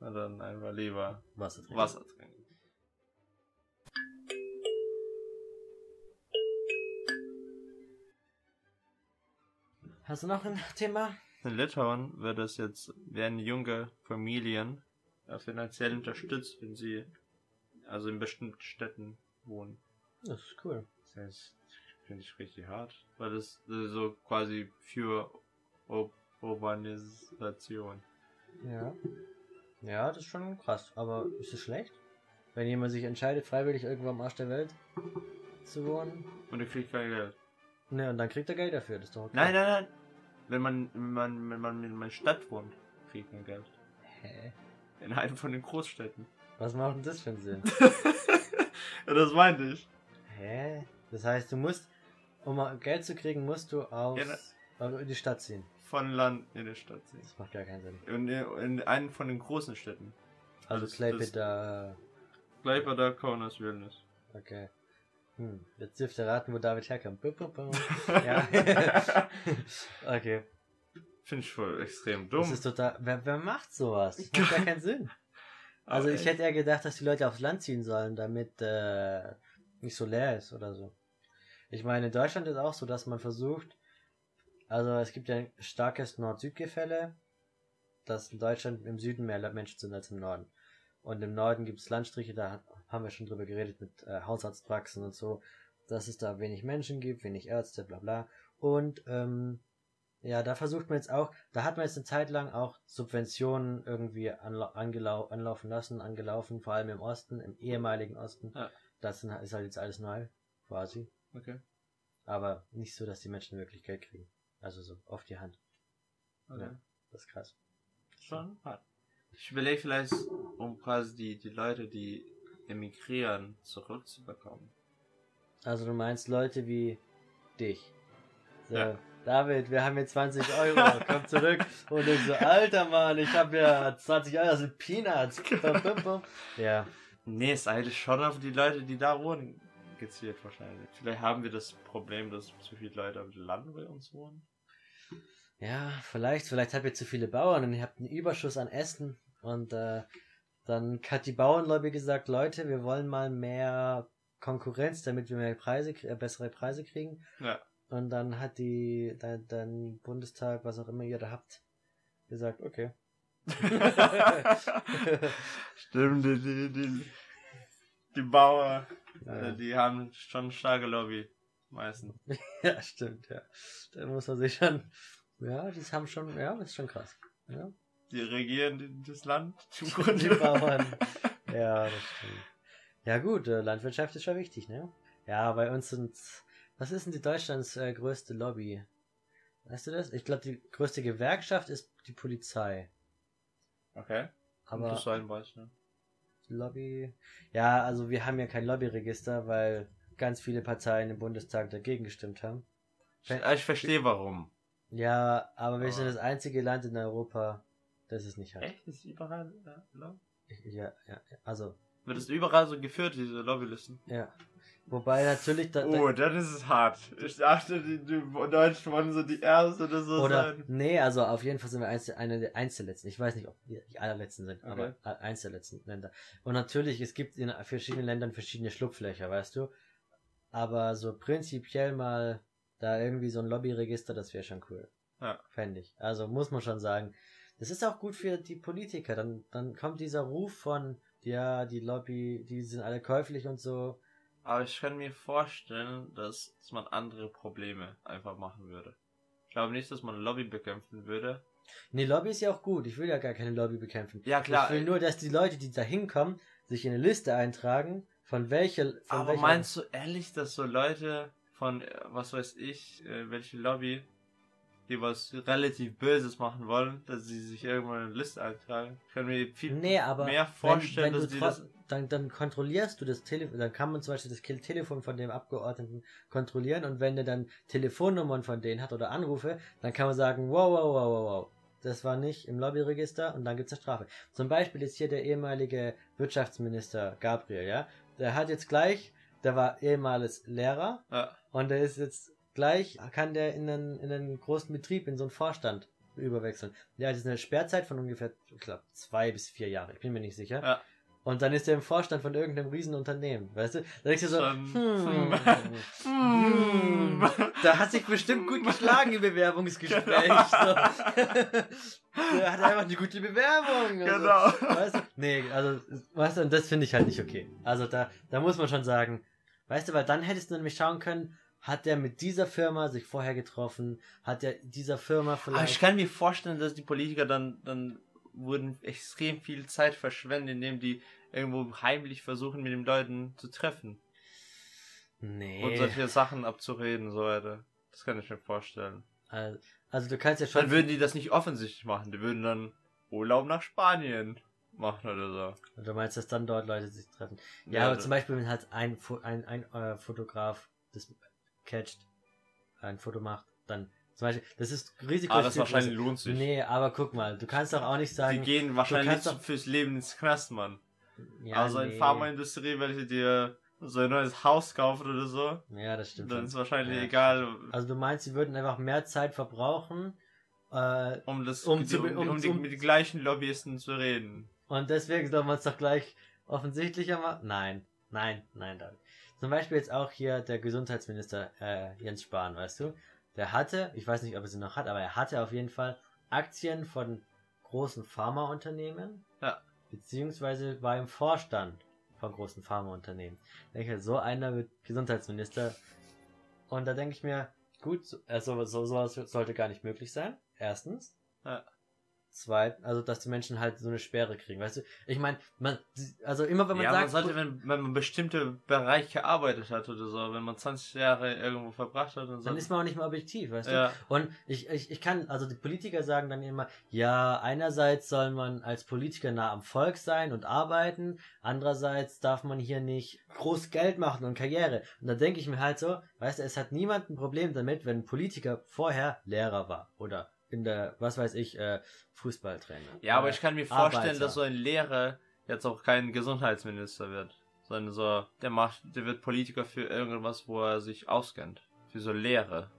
Und dann einfach lieber Wasser trinken. Wasser trinken. Hast du noch ein Thema? In Litauen wird es jetzt, werden junge Familien äh, finanziell unterstützt, wenn sie also in bestimmten Städten wohnen. Das ist cool. Das heißt, finde ich richtig hart, weil das, ist so quasi für Ur Urbanisation. Ja. Ja, das ist schon krass. Aber ist es schlecht? Wenn jemand sich entscheidet, freiwillig irgendwo am Arsch der Welt zu wohnen? Und du kriegst kein Geld. Ne, und dann kriegt er Geld dafür, das ist doch okay. Nein, nein, nein. Wenn man, wenn man, wenn man in einer Stadt wohnt, kriegt man Geld. Hä? In einem von den Großstädten. Was macht denn das für einen Sinn? ja, das meinte ich. Hä? Das heißt, du musst, um Geld zu kriegen, musst du aus, Ja, also in die Stadt ziehen. Von Land in die Stadt ziehen. Das macht gar keinen Sinn. In, in einen von den großen Städten. Also Kleipeda, der Kaunas Wildnis. okay. Hm, jetzt dürft ihr raten, wo David herkommt. Ja. okay. Finde ich voll extrem dumm. Das ist total. Wer, wer macht sowas? Das macht gar keinen Sinn. Also ich hätte eher gedacht, dass die Leute aufs Land ziehen sollen, damit äh, nicht so leer ist oder so. Ich meine, in Deutschland ist auch so, dass man versucht, also es gibt ja ein starkes Nord-Süd-Gefälle, dass in Deutschland im Süden mehr Menschen sind als im Norden. Und im Norden gibt es Landstriche, da haben wir schon drüber geredet mit äh, Hausarztpraxen und so, dass es da wenig Menschen gibt, wenig Ärzte, bla bla. Und ähm, ja, da versucht man jetzt auch, da hat man jetzt eine Zeit lang auch Subventionen irgendwie anla angelau anlaufen lassen, angelaufen, vor allem im Osten, im ehemaligen Osten. Ja. Das sind, ist halt jetzt alles neu, quasi. Okay. Aber nicht so, dass die Menschen wirklich Geld kriegen. Also so auf die Hand. okay. Ja. Das ist krass. Schon hart. Ich überlege vielleicht, um quasi die, die Leute, die emigrieren, zurückzubekommen. Also du meinst Leute wie dich. So, Ja. David, wir haben hier 20 Euro, komm zurück. Und ich so, alter Mann, ich habe ja 20 Euro, das sind Peanuts. Ja, Nee, ist eigentlich schon auf die Leute, die da wohnen, gezielt wahrscheinlich. Vielleicht haben wir das Problem, dass zu viele Leute auf dem Land bei uns wohnen. Ja, vielleicht, vielleicht habt ihr zu viele Bauern und ihr habt einen Überschuss an Essen und äh, dann hat die Bauernlobby gesagt, Leute, wir wollen mal mehr Konkurrenz, damit wir mehr Preise, äh, bessere Preise kriegen. Ja. Und dann hat die, dann, dann Bundestag, was auch immer ihr da habt, gesagt, okay. Stimmt, die, die, die, die Bauer, Ja. äh, die haben schon starke Lobby. Meistens. ja, stimmt, ja. Da muss man sich schon, ja, die haben schon, ja, das ist schon krass. Ja. Die regieren die- das Land Die Grunde. Bauern. Ja, das stimmt. Ja gut, äh, Landwirtschaft ist schon wichtig, ne? Ja, bei uns sind, was ist denn die Deutschlands äh, größte Lobby? Weißt du das? Ich glaube, die größte Gewerkschaft ist die Polizei. Okay. Aber das sein weiß, ne? Lobby. Ja, also wir haben ja kein Lobbyregister, weil ganz viele Parteien im Bundestag dagegen gestimmt haben. Ich, ich verstehe warum. Ja, aber wir sind das einzige Land in Europa, das es nicht hat. Echt? Ist überall äh, Lobby? Ja, ja, ja, also, Wird es überall so geführt, diese Lobbylisten? ja. Wobei natürlich da, da Oh, dann ist es hart. Ich dachte, die, die Deutschen wollen so die Erste oder so oder sein. nee, also auf jeden Fall sind wir eine der eins der letzten. Ich weiß nicht, ob wir die allerletzten sind, Okay. aber a- eins der letzten Länder. Und natürlich, es gibt in verschiedenen Ländern verschiedene Schlupflöcher, weißt du. Aber so prinzipiell mal da irgendwie so ein Lobbyregister, das wäre schon cool. Ja. Fände ich. Also muss man schon sagen. Das ist auch gut für die Politiker. Dann, dann kommt dieser Ruf von, ja, die Lobby, die sind alle käuflich und so. Aber ich kann mir vorstellen, dass, dass man andere Probleme einfach machen würde. Ich glaube nicht, dass man Lobby bekämpfen würde. Nee, Lobby ist ja auch gut. Ich will ja gar keine Lobby bekämpfen. Ja, klar. Ich will nur, dass die Leute, die da hinkommen, sich in eine Liste eintragen, von welcher. Von Aber welcher meinst du ehrlich, dass so Leute von, äh, was weiß ich, äh, welche Lobby, die was relativ Böses machen wollen, dass sie sich irgendwann in eine Liste eintragen? Ich kann mir viel Nee, mehr wenn, vorstellen, wenn dass du die das. Dann, dann kontrollierst du das Telefon, dann kann man zum Beispiel das Telefon von dem Abgeordneten kontrollieren und wenn der dann Telefonnummern von denen hat oder Anrufe, dann kann man sagen, wow, wow, wow, wow, wow. Das war nicht im Lobbyregister und dann gibt's eine Strafe. Zum Beispiel ist hier der ehemalige Wirtschaftsminister Gabriel, ja. Der hat jetzt gleich, der war ehemals Lehrer Ja, und der ist jetzt gleich, kann der in einen, in einen großen Betrieb, in so einen Vorstand überwechseln. Der hat jetzt eine Sperrzeit von ungefähr, ich glaube, zwei bis vier Jahre. Ich bin mir nicht sicher. Ja. Und dann ist er im Vorstand von irgendeinem Riesenunternehmen, weißt du? Da denkst du so, Schon- hm, Hm. hm, da hat sich bestimmt gut geschlagen im Bewerbungsgespräch. So. Der hat einfach eine gute Bewerbung. Also, genau. Weißt du? Nee, also, weißt du, und das finde ich halt nicht okay. Also da, da muss man schon sagen, weißt du, weil dann hättest du nämlich schauen können, hat der mit dieser Firma sich vorher getroffen, hat der dieser Firma Aber vielleicht... ich kann mir vorstellen, dass die Politiker dann, dann wurden extrem viel Zeit verschwendet, indem die irgendwo heimlich versuchen, mit den Leuten zu treffen. nee. Und solche Sachen abzureden, so weiter. Das kann ich mir vorstellen. Also, also du kannst ja schon... Dann würden die das nicht offensichtlich machen. Die würden dann Urlaub nach Spanien machen oder so. Du meinst, dass dann dort Leute sich treffen. Ja, Ja, aber zum Beispiel, wenn halt ein, ein, ein äh, Fotograf das catcht, ein Foto macht, dann zum Beispiel, das ist Risiko. Aber ist das wahrscheinlich lohnt sich. Nee, aber guck mal, du kannst doch auch nicht Die sagen. gehen wahrscheinlich doch- fürs Leben ins Knast, Mann. Ja, also in nee. Pharmaindustrie, welche dir so ein neues Haus kaufen oder so, Ja, das stimmt. dann ist wahrscheinlich Ja. egal, Also du meinst, sie würden einfach mehr Zeit verbrauchen äh, um das Um zu um, um- um, die, mit den gleichen Lobbyisten zu reden. und deswegen soll man es doch gleich offensichtlicher machen? Nein, nein, nein, David. Zum Beispiel jetzt auch hier der Gesundheitsminister äh, Jens Spahn, weißt du? Der hatte, ich weiß nicht, ob er sie noch hat, aber er hatte auf jeden Fall Aktien von großen Pharmaunternehmen. Ja. Beziehungsweise war im Vorstand von großen Pharmaunternehmen. Denke, so einer wird Gesundheitsminister. Und da denke ich mir, gut, so- also so, sowas sollte gar nicht möglich sein. Erstens. Ja. Zweitens, also dass die Menschen halt so eine Sperre kriegen, weißt du? Ich meine, man, also immer wenn man ja, sagt, man sollte, wenn, wenn man bestimmte Bereiche gearbeitet hat oder so, wenn man 20 Jahre irgendwo verbracht hat, dann, dann sollte- ist man auch nicht mehr objektiv, weißt du? ja, Und ich, ich, ich kann, also die Politiker sagen dann immer, ja, einerseits soll man als Politiker nah am Volk sein und arbeiten, andererseits darf man hier nicht groß Geld machen und Karriere. Und da denke ich mir halt so, weißt du, es hat niemand ein Problem damit, wenn ein Politiker vorher Lehrer war oder in der, was weiß ich, äh, Fußballtrainer. ja, aber Äh, ich kann mir vorstellen, Arbeiter. dass so ein Lehrer jetzt auch kein Gesundheitsminister wird, sondern so, der macht, der wird Politiker für irgendwas, wo er sich auskennt. Für so Lehre.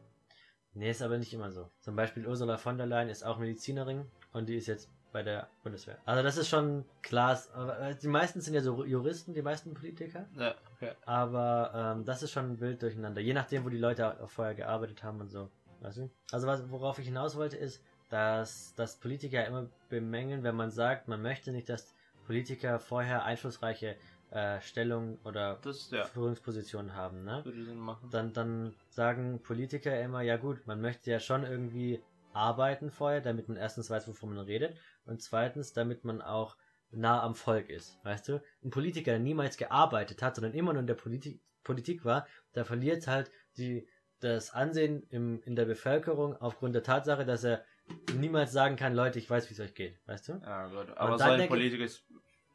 Nee, ist aber nicht immer so. Zum Beispiel Ursula von der Leyen ist auch Medizinerin und die ist jetzt bei der Bundeswehr. Also das ist schon klar. aber, äh, Die meisten sind ja so Juristen, die meisten Politiker. Ja, okay. Aber ähm, das ist schon wild durcheinander. Je nachdem, wo die Leute auch vorher gearbeitet haben und so. Weißt du? Also was, worauf ich hinaus wollte, ist, dass, dass Politiker immer bemängeln, wenn man sagt, man möchte nicht, dass Politiker vorher einflussreiche äh, Stellungen oder Das, ja, Führungspositionen haben. Ne? würde Sinn machen. dann, dann sagen Politiker immer, ja gut, man möchte ja schon irgendwie arbeiten vorher, damit man erstens weiß, wovon man redet und zweitens, damit man auch nah am Volk ist, weißt du? Ein Politiker, der niemals gearbeitet hat, sondern immer nur in der Politik, Politik war, der verliert halt die das Ansehen im, in der Bevölkerung aufgrund der Tatsache, dass er niemals sagen kann, Leute, ich weiß, wie es euch geht, weißt du? Ja, gut. Aber so ein Politiker ist.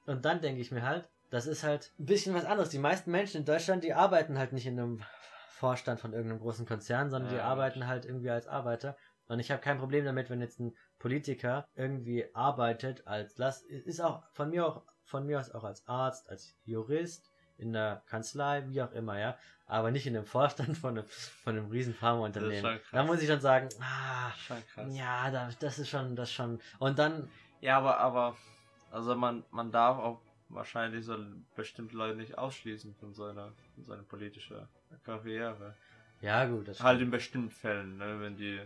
Und dann denke ich mir halt, das ist halt ein bisschen was anderes. Die meisten Menschen in Deutschland, die arbeiten halt nicht in einem Vorstand von irgendeinem großen Konzern, sondern die Ja. arbeiten halt irgendwie als Arbeiter. Und ich habe kein Problem damit, wenn jetzt ein Politiker irgendwie arbeitet als lass ist auch von mir auch von mir aus auch als Arzt, als Jurist in der Kanzlei, wie auch immer, ja, aber nicht in einem Vorstand von einem von einem riesen Pharmaunternehmen. Da muss ich schon sagen, ah, ja, da, das ist schon das schon und dann Ja, aber, aber, also man, man darf auch wahrscheinlich so bestimmte Leute nicht ausschließen von seiner, von seiner politischen Karriere. ja gut, das Halt stimmt. in bestimmten Fällen, ne, wenn die,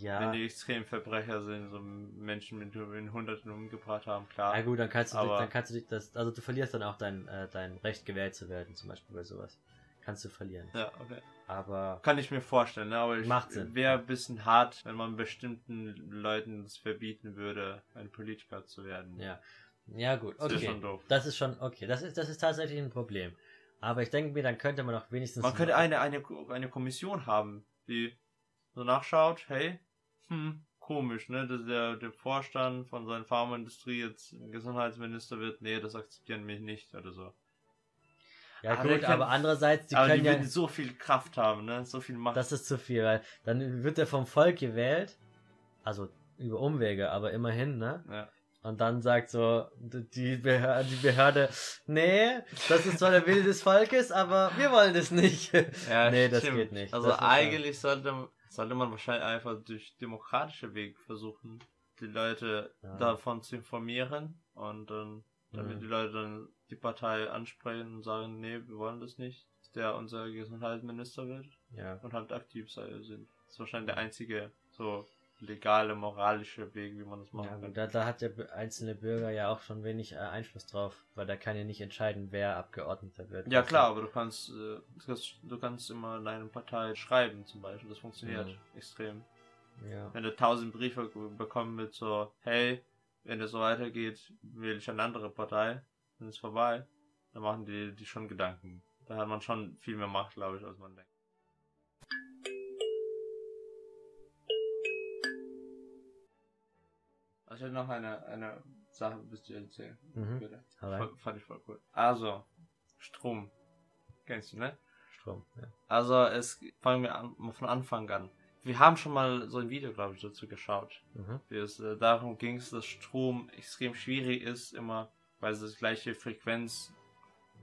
ja. wenn die extremen Verbrecher sind, so Menschen mit in Hunderten umgebracht haben, klar. Ja gut, dann kannst du dich, Aber- dann kannst du dich das, also du verlierst dann auch dein, äh, dein Recht gewählt zu werden, zum Beispiel bei sowas. Kannst du verlieren. Ja, okay. Aber Kann ich mir vorstellen, ne, aber ich Macht Sinn. wäre ein bisschen hart, wenn man bestimmten Leuten es verbieten würde, ein Politiker zu werden. ja. Ja gut, Das ist okay. schon doof. Das ist schon, okay. Das ist, das ist tatsächlich ein Problem. Aber ich denke mir, dann könnte man auch wenigstens. Man könnte eine, eine, eine Kommission haben, die so nachschaut, hey, hm, komisch, ne, dass der, der Vorstand von seiner Pharmaindustrie jetzt Gesundheitsminister wird, nee, das akzeptieren wir nicht oder so. Ja Aber gut, kann- aber andererseits, die Aber die können ja. würden so viel Kraft haben, ne, so viel Macht. Das ist zu viel, weil dann wird er vom Volk gewählt. Also über Umwege, aber immerhin, ne? ja. Und dann sagt so die Behörde, die Behörde, nee, das ist zwar der Wille des Volkes, aber wir wollen das nicht. Ja, nee, das stimmt. geht nicht. Also Das eigentlich sollte, sollte man wahrscheinlich einfach durch demokratische Weg versuchen, die Leute Ja. davon zu informieren und dann, damit Mhm. die Leute dann die Partei ansprechen und sagen, nee, wir wollen das nicht, dass der unser Gesundheitsminister wird ja. und halt aktiv sei- sind. Das ist wahrscheinlich der einzige so legale, moralische Weg, wie man das machen Ja, kann. da, da hat der einzelne Bürger ja auch schon wenig äh, Einfluss drauf, weil der kann ja nicht entscheiden, wer Abgeordneter wird. Ja klar, aber du kannst, äh, du kannst, du kannst immer in deine Partei schreiben zum Beispiel, das funktioniert Mhm. extrem. Ja. wenn du tausend Briefe bekommen mit so, hey, wenn es so weitergeht, wähle ich eine andere Partei, dann ist vorbei, dann machen die, die schon Gedanken. Da hat man schon viel mehr Macht, glaube ich, als man denkt. Ich hätte noch eine, eine Sache, bis du erzählen. Mhm. Voll- Fand ich voll cool. Also, Strom. Kennst du, ne? Strom. Ja. Also, es fangen wir an, von Anfang an. Wir haben schon mal so ein Video, glaube ich, dazu geschaut. Mhm. Wie es äh, darum ging, dass Strom extrem schwierig ist, immer, weil es das gleiche Frequenz,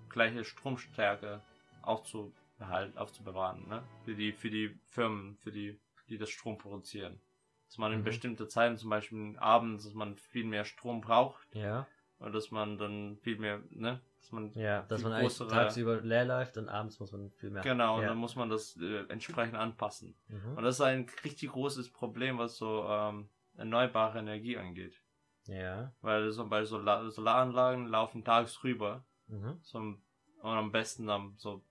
gleiche Stromstärke aufzubehalten, aufzubewahren, ne? Für die, für die Firmen, für die, die das Strom produzieren. Dass man in Mhm. bestimmte Zeiten, zum Beispiel abends, dass man viel mehr Strom braucht Ja. und dass man dann viel mehr, ne? Dass man Ja, dass man eigentlich größere- tagsüber leer läuft und abends muss man viel mehr. Genau, und ja. dann muss man das äh, entsprechend anpassen. Mhm. Und das ist ein richtig großes Problem, was so ähm, erneuerbare Energie angeht. Ja. Weil zum Beispiel Solar Solaranlagen laufen tags rüber. Mhm. So, und am besten dann so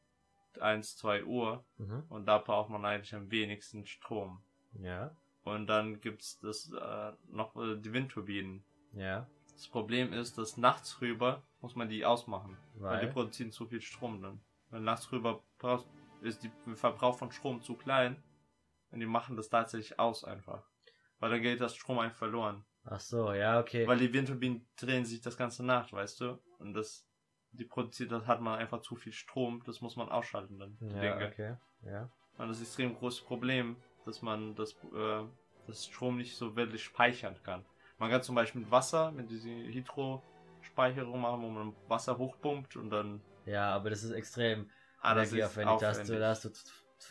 1, 2 Uhr. Mhm. Und da braucht man eigentlich am wenigsten Strom. Ja. Und dann gibt's das äh, noch äh, die Windturbinen. Ja. Das Problem ist, dass nachts rüber muss man die ausmachen. Weil, die Weil. produzieren zu viel Strom dann. Weil nachts rüber brauchst, ist die Verbrauch von Strom zu klein. Und die machen das tatsächlich aus einfach. Weil dann geht das Strom einfach verloren. Ach so, ja, okay. Weil die Windturbinen drehen sich das ganze Nacht, weißt du? Und das, die produziert, das hat man einfach zu viel Strom, das muss man ausschalten dann. die ja, Dinge. okay. Ja. Und das ist ein extrem großes Problem, dass man das, äh, das Strom nicht so wirklich speichern kann. Man kann zum Beispiel mit Wasser, mit dieser Hydrospeicherung machen, wo man Wasser hochpumpt und dann Ja, aber das ist extrem Ah, das energieaufwendig. Da hast du, da hast du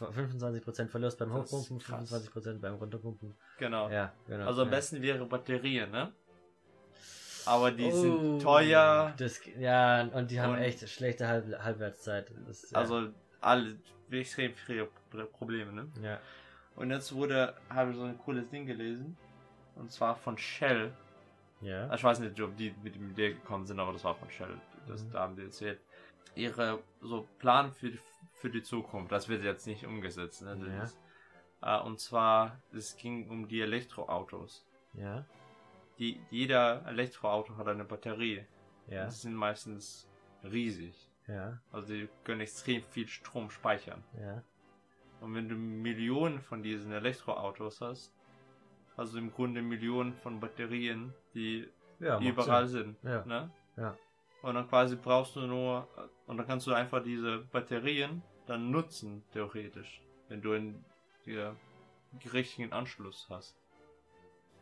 25% Verlust beim Das Hochpumpen, krass. 25% beim Runterpumpen. Genau. Ja, genau. Also am ja. besten wäre Batterien, ne? Aber die Oh, sind teuer. Das, ja, und die haben Und- echt schlechte Halb Halbwertszeit. Das, ja. Also alle extrem viele Probleme, ne? Ja. Und jetzt wurde, habe ich so ein cooles Ding gelesen. Und zwar von Shell. Ja. Ich weiß nicht, ob die mit dem Idee gekommen sind, aber das war von Shell. Das Mhm. da haben die erzählt. Ihre so Plan für die, für die Zukunft. Das wird jetzt nicht umgesetzt. Ne? Ja. ist, äh, und zwar, es ging um die Elektroautos. Ja. Die, jeder Elektroauto hat eine Batterie. Ja. Die sind meistens riesig. Ja. Also die können extrem viel Strom speichern. Ja. Und wenn du Millionen von diesen Elektroautos hast, also im Grunde Millionen von Batterien, die Ja, überall Sinn. sind. Ja. Ne? Ja. Und dann quasi brauchst du nur, und dann kannst du einfach diese Batterien dann nutzen, theoretisch, wenn du in dir richtigen Anschluss hast.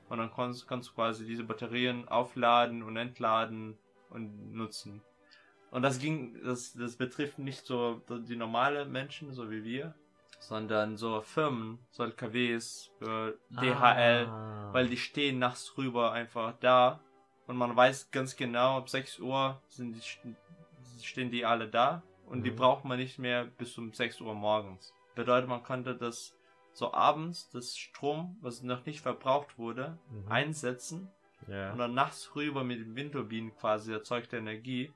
Und dann kannst, kannst du quasi diese Batterien aufladen und entladen und nutzen. Und das ging, das, das betrifft nicht so die normale Menschen, so wie wir, sondern so Firmen, so LKWs, für DHL, Ah. weil die stehen nachts rüber einfach da und man weiß ganz genau, ab 6 Uhr sind die, stehen die alle da und die Mhm. braucht man nicht mehr bis um 6 Uhr morgens. Bedeutet, man konnte das so abends, das Strom, was noch nicht verbraucht wurde, Mhm. einsetzen Ja. und dann nachts rüber mit den Windturbinen quasi erzeugte Energie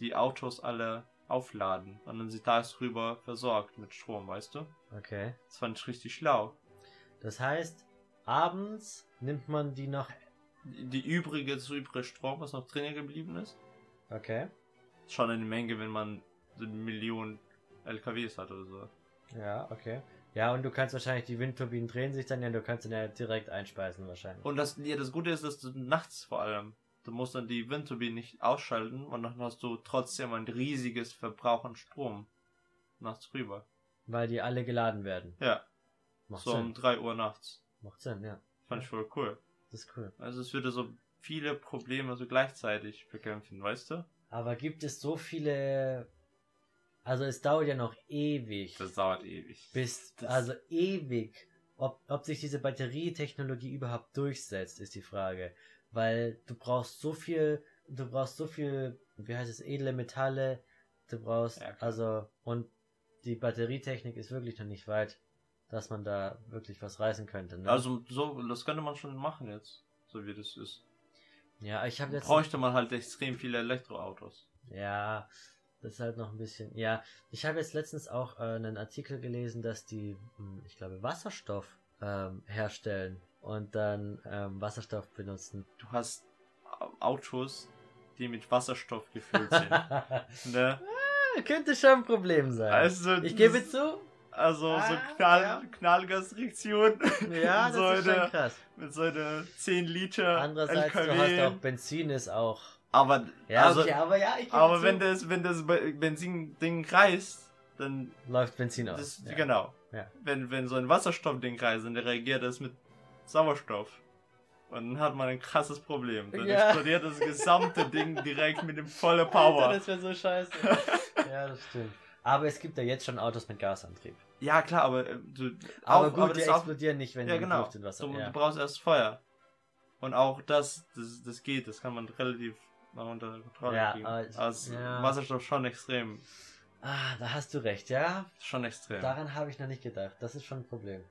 die Autos alle aufladen und dann sind tagsrüber versorgt mit Strom, weißt du? Okay. Das fand ich richtig schlau. Das heißt, abends nimmt man die noch. Die übrige, das übrige Strom, was noch drinnen geblieben ist, Okay. ist schon eine Menge, wenn man so eine Million LKWs hat oder so. Ja, okay. Ja, und du kannst wahrscheinlich, die Windturbinen drehen sich dann ja, du kannst dann ja direkt einspeisen wahrscheinlich. Und das, ja, das Gute ist, dass du nachts vor allem, du musst dann die Windturbine nicht ausschalten und dann hast du trotzdem ein riesiges Verbrauch an Strom nachts rüber. Weil die alle geladen werden. Ja, Macht so um Sinn. 3 Uhr nachts. Macht Sinn, ja. Fand ich voll cool. Das ist cool. Also es würde so viele Probleme so gleichzeitig bekämpfen, weißt du? Aber gibt es so viele. Also es dauert ja noch ewig. Das dauert ewig. bis, das- also ewig. Ob, ob sich diese Batterietechnologie überhaupt durchsetzt, ist die Frage. Weil du brauchst so viel, du brauchst so viel, wie heißt es, edle Metalle, du brauchst, Ja, also, und die Batterietechnik ist wirklich noch nicht weit, dass man da wirklich was reißen könnte. Ne? Also so, das könnte man schon machen jetzt, so wie das ist. ja, ich habe jetzt, Bräuchte man halt extrem viele Elektroautos. ja, das ist halt noch ein bisschen, ja, ich habe jetzt letztens auch äh, einen Artikel gelesen, dass die, hm, ich glaube, Wasserstoff ähm, herstellen und dann ähm, Wasserstoff benutzen. Du hast Autos, die mit Wasserstoff gefüllt sind. ne? Könnte schon ein Problem sein. Also, ich gebe zu, Also so Ah, Knall, ja. Knallgasreaktion. ja, das so ist schon eine, krass. mit so einer 10 Liter Andererseits, LKW. du hast auch Benzin ist auch. aber Ja, also, okay, aber ja, ich gebe aber zu, wenn das, wenn das Be- Benzin-Ding reißt, dann läuft Benzin aus. das, ja. genau. Ja. Wenn, wenn so ein Wasserstoffding reißt, dann reagiert das mit Sauerstoff. Und dann hat man ein krasses Problem. Dann Ja. explodiert das gesamte Ding direkt mit dem volle Alter, Power. das wäre so scheiße. ja, das stimmt. Aber es gibt ja jetzt schon Autos mit Gasantrieb. Ja, klar, aber äh, du. Aber auch- gut, das die ist auch- explodieren nicht, wenn Ja, die genau. Luft in Wasser. Du, ja. du brauchst erst Feuer. Und auch das, das, das geht, das kann man relativ mal unter Kontrolle Ja, kriegen. aber ich- Als ja. Wasserstoff schon extrem. Ah, da hast du recht, ja. Schon extrem. Daran habe ich noch nicht gedacht. Das ist schon ein Problem.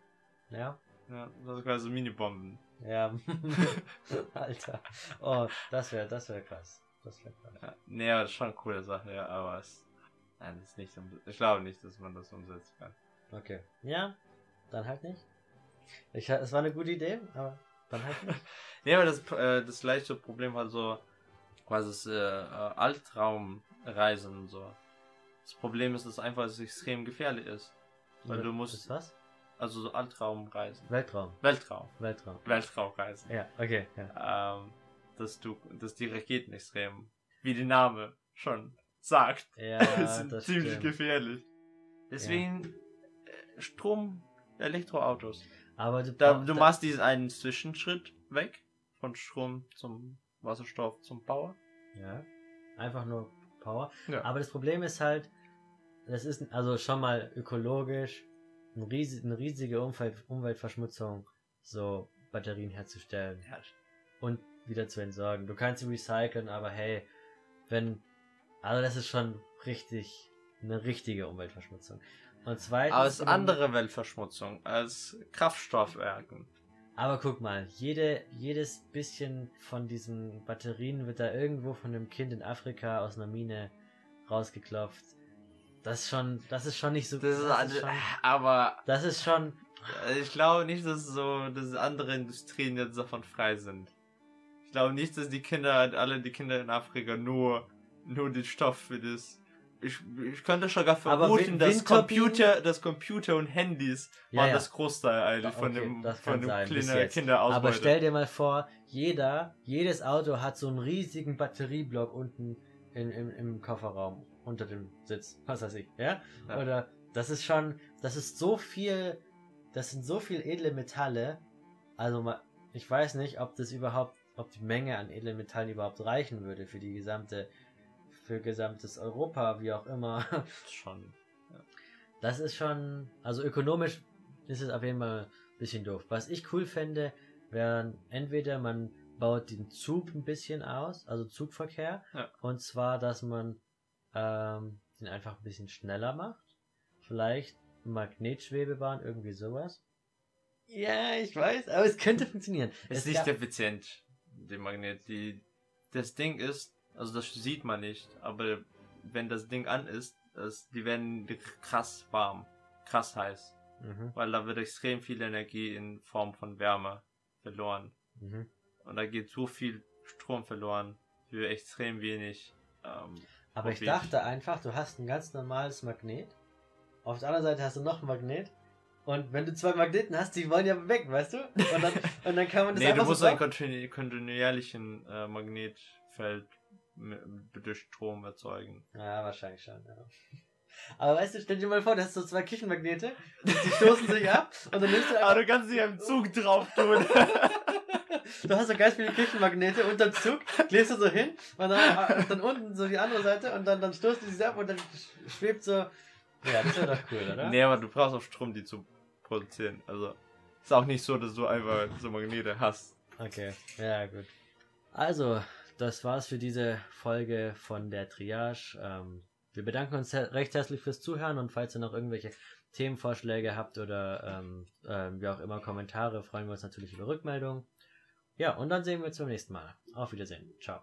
Ja. Ja, das sind quasi Minibomben. Ja. Alter. Oh, das wäre das wär krass. Das wäre krass. Ja, nee, aber das ist schon eine coole Sache, ja, aber es. Nein, das ist nicht Ich glaube nicht, dass man das umsetzen kann. Okay. Ja, dann halt nicht. Ich, es war eine gute Idee, aber dann halt nicht. Nee, aber das, äh, das gleiche Problem hat so quasi das äh, äh, Altraumreisen und so. Das Problem ist, dass einfach es extrem gefährlich ist. Weil du musst- Ist was? Also so Altraumreisen. Weltraum. Weltraum. Weltraum. Weltraumreisen. Ja, okay. Ja. Ähm, dass du, dass die Raketen extrem, wie der Name schon sagt, Ja, sind das ziemlich stimmt. gefährlich. Deswegen äh, Strom, Elektroautos. Aber du, Da, du machst diesen einen Zwischenschritt weg von Strom zum Wasserstoff zum Power. Ja. Einfach nur Power. Ja. Aber das Problem ist halt, das ist also schon mal ökologisch ein riesig, eine riesige Umwelt, Umweltverschmutzung, so Batterien herzustellen Ja, und wieder zu entsorgen. Du kannst sie recyceln, aber hey, wenn, also das ist schon richtig, eine richtige Umweltverschmutzung. Und zweitens. Ist andere Weltverschmutzung als Kraftstoffwerken. Aber guck mal, jede, jedes bisschen von diesen Batterien wird da irgendwo von einem Kind in Afrika aus einer Mine rausgeklopft. Das ist schon, das ist schon nicht so. Das das ist schon, schon, aber das ist schon ich glaube nicht, dass so, dass andere Industrien jetzt davon frei sind. Ich glaube nicht, dass die Kinder, alle die Kinder in Afrika nur, nur den Stoff für das, ich, ich könnte sogar Aber vermuten, dass Computer, dass Computer und Handys Ja, waren ja. das Großteil eigentlich von Okay, dem, das von dem sein, kleinen. Kinderausbeute. Aber stell dir mal vor, jeder, jedes Auto hat so einen riesigen Batterieblock unten in, im, im Kofferraum, unter dem Sitz, was weiß ich, ja? Ja. Oder, das ist schon, das ist so viel, das sind so viel edle Metalle, also ich weiß nicht, ob das überhaupt, ob die Menge an edlen Metallen überhaupt reichen würde für die gesamte, für gesamtes Europa, wie auch immer. schon. Das ist schon, also ökonomisch ist es auf jeden Fall ein bisschen doof. Was ich cool fände, wären entweder man baut den Zug ein bisschen aus, also Zugverkehr, Ja. und zwar, dass man ähm, den einfach ein bisschen schneller macht. Vielleicht Magnetschwebebahn, irgendwie sowas. Ja, ich weiß, aber es könnte funktionieren. Ist Es nicht effizient, der Magnet. Die, das Ding ist, also das sieht man nicht, aber wenn das Ding an ist, das, die werden krass warm, krass heiß, Mhm, weil da wird extrem viel Energie in Form von Wärme verloren. mhm. Und da geht so viel Strom verloren für extrem wenig. Ähm, Aber ich dachte einfach, du hast ein ganz normales Magnet. Auf der anderen Seite hast du noch ein Magnet. Und wenn du zwei Magneten hast, die wollen ja weg, weißt du? Und dann, und dann kann man das nee, du einfach musst so ein kontinuierlichen äh, Magnetfeld durch Strom erzeugen. Ja, wahrscheinlich schon, ja. Aber weißt du, stell dir mal vor, du hast so zwei Küchenmagnete, die stoßen sich ab und dann nimmst du Aber einfach, du kannst dich am Zug drauf tun. du hast so ganz viele Küchenmagnete unterm Zug, klebst du so hin und dann, und dann unten so die andere Seite und dann, dann stoßen die sich ab und dann sch- schwebt so. Ja, das wäre doch cool, oder? nee, aber du brauchst auch Strom, die zu produzieren. Also ist auch nicht so, dass du einfach so Magnete hast. Okay, ja, gut. Also, das war's für diese Folge von der Triage. Ähm, wir bedanken uns he- recht herzlich fürs Zuhören und falls ihr noch irgendwelche Themenvorschläge habt oder ähm, ähm, wie auch immer Kommentare, freuen wir uns natürlich über Rückmeldungen. Ja, und dann sehen wir uns beim nächsten Mal. Auf Wiedersehen. Ciao.